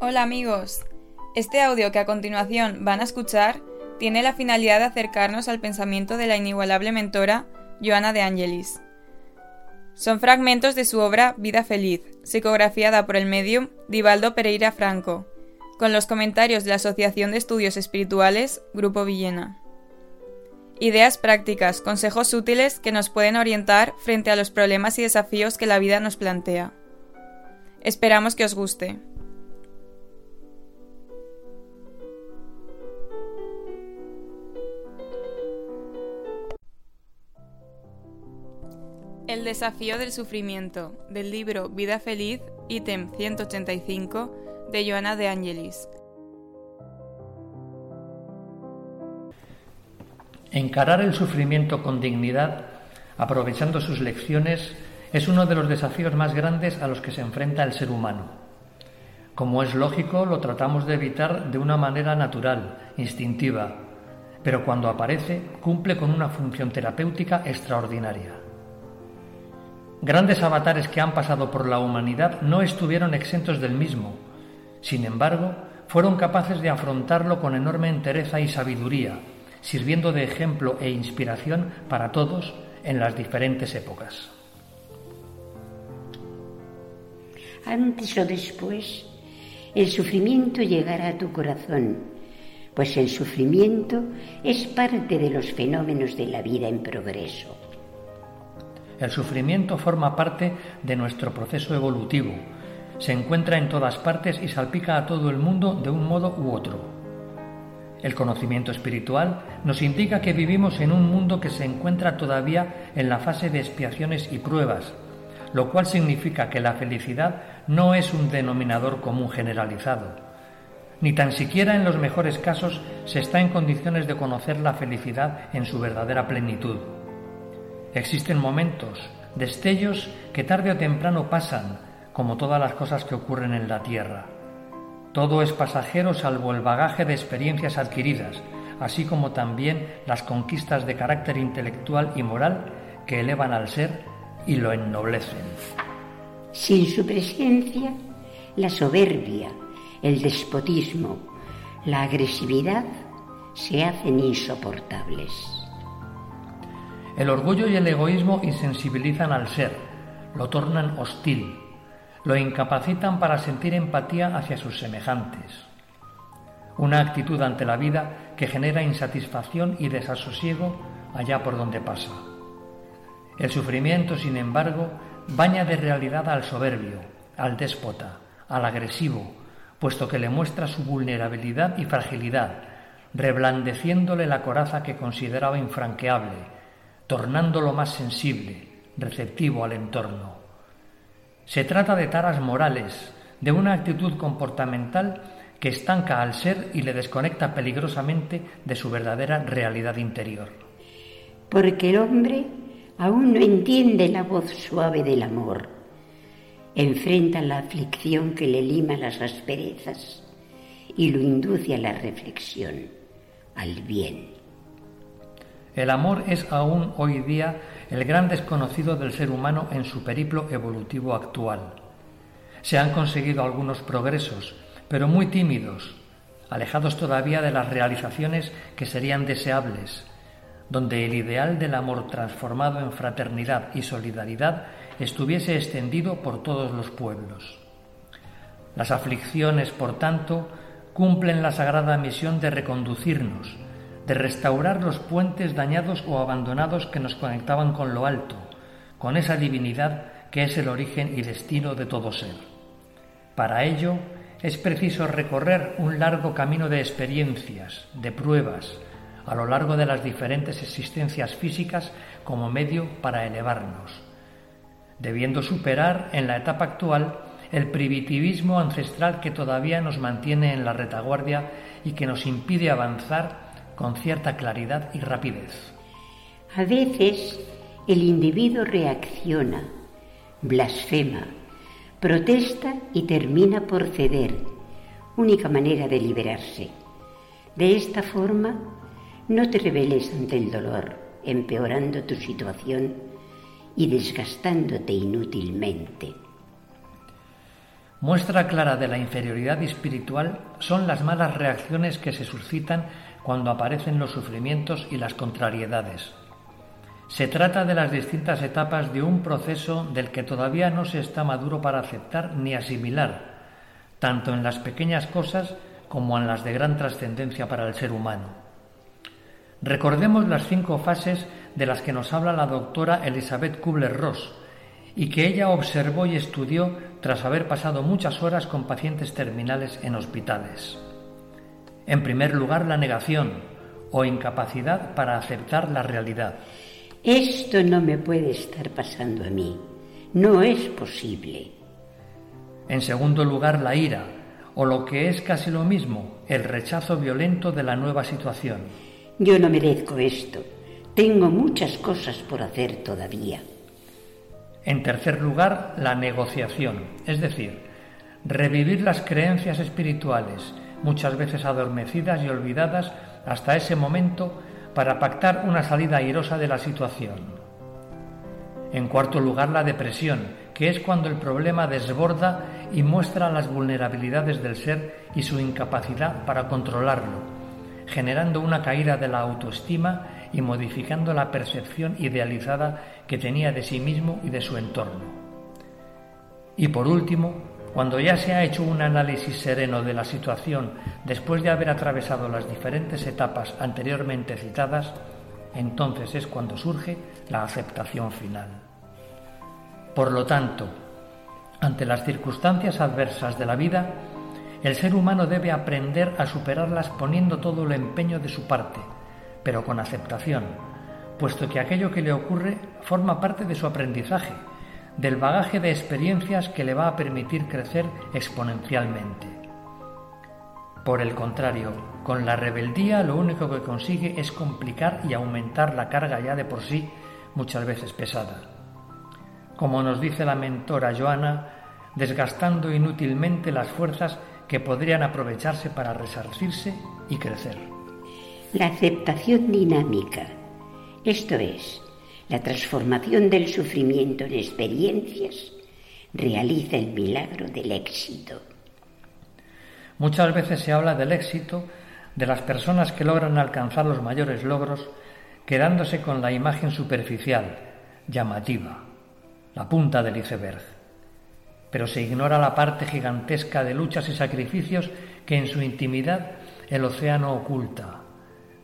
Hola amigos, este audio que a continuación van a escuchar tiene la finalidad de acercarnos al pensamiento de la inigualable mentora Joana de Angelis. Son fragmentos de su obra Vida Feliz, psicografiada por el medium Divaldo Pereira Franco, con los comentarios de la Asociación de Estudios Espirituales Grupo Villena. Ideas prácticas, consejos útiles que nos pueden orientar frente a los problemas y desafíos que la vida nos plantea. Esperamos que os guste. El desafío del sufrimiento, del libro Vida Feliz, ítem 185, de Joana de Angelis. Encarar el sufrimiento con dignidad, aprovechando sus lecciones, es uno de los desafíos más grandes a los que se enfrenta el ser humano. Como es lógico, lo tratamos de evitar de una manera natural, instintiva, pero cuando aparece cumple con una función terapéutica extraordinaria. Grandes avatares que han pasado por la humanidad no estuvieron exentos del mismo. Sin embargo, fueron capaces de afrontarlo con enorme entereza y sabiduría, sirviendo de ejemplo e inspiración para todos en las diferentes épocas. Antes o después, el sufrimiento llegará a tu corazón, pues el sufrimiento es parte de los fenómenos de la vida en progreso. El sufrimiento forma parte de nuestro proceso evolutivo. Se encuentra en todas partes y salpica a todo el mundo de un modo u otro. El conocimiento espiritual nos indica que vivimos en un mundo que se encuentra todavía en la fase de expiaciones y pruebas, lo cual significa que la felicidad no es un denominador común generalizado. Ni tan siquiera en los mejores casos se está en condiciones de conocer la felicidad en su verdadera plenitud. Existen momentos, destellos que tarde o temprano pasan, como todas las cosas que ocurren en la Tierra. Todo es pasajero salvo el bagaje de experiencias adquiridas, así como también las conquistas de carácter intelectual y moral que elevan al ser y lo ennoblecen. Sin su presencia, la soberbia, el despotismo, la agresividad se hacen insoportables. El orgullo y el egoísmo insensibilizan al ser, lo tornan hostil, lo incapacitan para sentir empatía hacia sus semejantes. Una actitud ante la vida que genera insatisfacción y desasosiego allá por donde pasa. El sufrimiento, sin embargo, baña de realidad al soberbio, al déspota, al agresivo, puesto que le muestra su vulnerabilidad y fragilidad, reblandeciéndole la coraza que consideraba infranqueable, tornándolo más sensible, receptivo al entorno. Se trata de taras morales, de una actitud comportamental que estanca al ser y le desconecta peligrosamente de su verdadera realidad interior. Porque el hombre aún no entiende la voz suave del amor. Enfrenta la aflicción que le lima las asperezas y lo induce a la reflexión, al bien. El amor es aún hoy día el gran desconocido del ser humano en su periplo evolutivo actual. Se han conseguido algunos progresos, pero muy tímidos, alejados todavía de las realizaciones que serían deseables, donde el ideal del amor transformado en fraternidad y solidaridad estuviese extendido por todos los pueblos. Las aflicciones, por tanto, cumplen la sagrada misión de reconducirnos, de restaurar los puentes dañados o abandonados que nos conectaban con lo alto, con esa divinidad que es el origen y destino de todo ser. Para ello es preciso recorrer un largo camino de experiencias, de pruebas, a lo largo de las diferentes existencias físicas como medio para elevarnos, debiendo superar en la etapa actual el primitivismo ancestral que todavía nos mantiene en la retaguardia y que nos impide avanzar con cierta claridad y rapidez. A veces el individuo reacciona, blasfema, protesta y termina por ceder, única manera de liberarse. De esta forma, no te rebeles ante el dolor, empeorando tu situación y desgastándote inútilmente. Muestra clara de la inferioridad espiritual son las malas reacciones que se suscitan cuando aparecen los sufrimientos y las contrariedades. Se trata de las distintas etapas de un proceso del que todavía no se está maduro para aceptar ni asimilar, tanto en las pequeñas cosas como en las de gran trascendencia para el ser humano. Recordemos las cinco fases de las que nos habla la doctora Elizabeth Kubler-Ross y que ella observó y estudió tras haber pasado muchas horas con pacientes terminales en hospitales. En primer lugar, la negación o incapacidad para aceptar la realidad. Esto no me puede estar pasando a mí. No es posible. En segundo lugar, la ira, o lo que es casi lo mismo, el rechazo violento de la nueva situación. Yo no merezco esto. Tengo muchas cosas por hacer todavía. En tercer lugar, la negociación, es decir, revivir las creencias espirituales, muchas veces adormecidas y olvidadas hasta ese momento para pactar una salida airosa de la situación. En cuarto lugar, la depresión, que es cuando el problema desborda y muestra las vulnerabilidades del ser y su incapacidad para controlarlo, generando una caída de la autoestima y modificando la percepción idealizada que tenía de sí mismo y de su entorno. Y por último, cuando ya se ha hecho un análisis sereno de la situación después de haber atravesado las diferentes etapas anteriormente citadas, entonces es cuando surge la aceptación final. Por lo tanto, ante las circunstancias adversas de la vida, el ser humano debe aprender a superarlas poniendo todo el empeño de su parte, pero con aceptación, puesto que aquello que le ocurre forma parte de su aprendizaje del bagaje de experiencias que le va a permitir crecer exponencialmente. Por el contrario, con la rebeldía lo único que consigue es complicar y aumentar la carga ya de por sí muchas veces pesada. Como nos dice la mentora Joana, desgastando inútilmente las fuerzas que podrían aprovecharse para resarcirse y crecer. La aceptación dinámica, esto es, la transformación del sufrimiento en experiencias realiza el milagro del éxito. Muchas veces se habla del éxito de las personas que logran alcanzar los mayores logros quedándose con la imagen superficial, llamativa, la punta del iceberg. Pero se ignora la parte gigantesca de luchas y sacrificios que en su intimidad el océano oculta,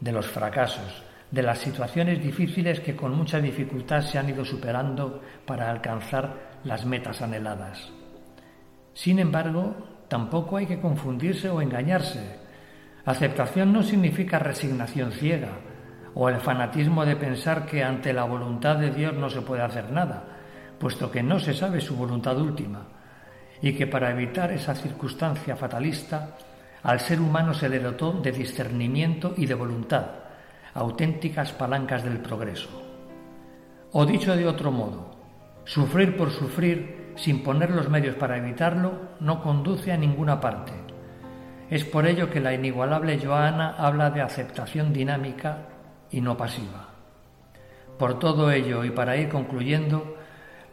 de los fracasos, de las situaciones difíciles que con mucha dificultad se han ido superando para alcanzar las metas anheladas. Sin embargo, tampoco hay que confundirse o engañarse. Aceptación no significa resignación ciega o el fanatismo de pensar que ante la voluntad de Dios no se puede hacer nada, puesto que no se sabe su voluntad última, y que para evitar esa circunstancia fatalista, al ser humano se le dotó de discernimiento y de voluntad, auténticas palancas del progreso. O dicho de otro modo, sufrir por sufrir sin poner los medios para evitarlo no conduce a ninguna parte. Es por ello que la inigualable Joana habla de aceptación dinámica y no pasiva. Por todo ello y para ir concluyendo,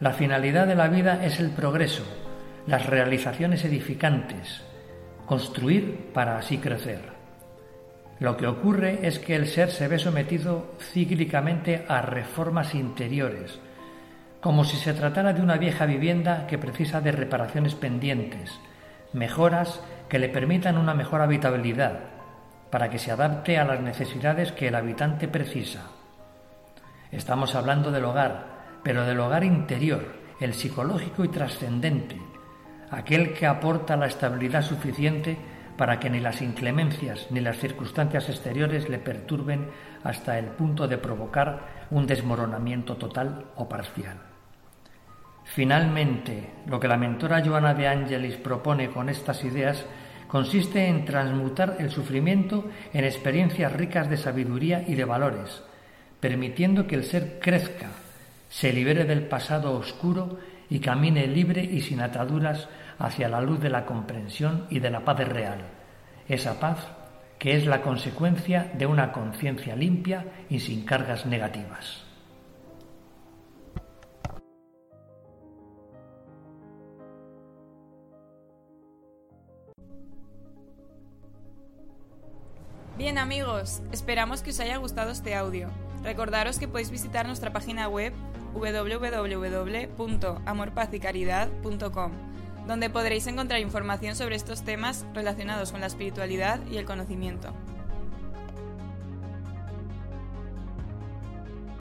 la finalidad de la vida es el progreso, las realizaciones edificantes, construir para así crecer. Lo que ocurre es que el ser se ve sometido cíclicamente a reformas interiores, como si se tratara de una vieja vivienda que precisa de reparaciones pendientes, mejoras que le permitan una mejor habitabilidad, para que se adapte a las necesidades que el habitante precisa. Estamos hablando del hogar, pero del hogar interior, el psicológico y trascendente, aquel que aporta la estabilidad suficiente para que ni las inclemencias ni las circunstancias exteriores le perturben hasta el punto de provocar un desmoronamiento total o parcial. Finalmente, lo que la mentora Joana de Angelis propone con estas ideas consiste en transmutar el sufrimiento en experiencias ricas de sabiduría y de valores, permitiendo que el ser crezca, se libere del pasado oscuro y camine libre y sin ataduras hacia la luz de la comprensión y de la paz real, esa paz que es la consecuencia de una conciencia limpia y sin cargas negativas. Bien amigos, esperamos que os haya gustado este audio. Recordaros que podéis visitar nuestra página web www.amorpazycaridad.com donde podréis encontrar información sobre estos temas relacionados con la espiritualidad y el conocimiento.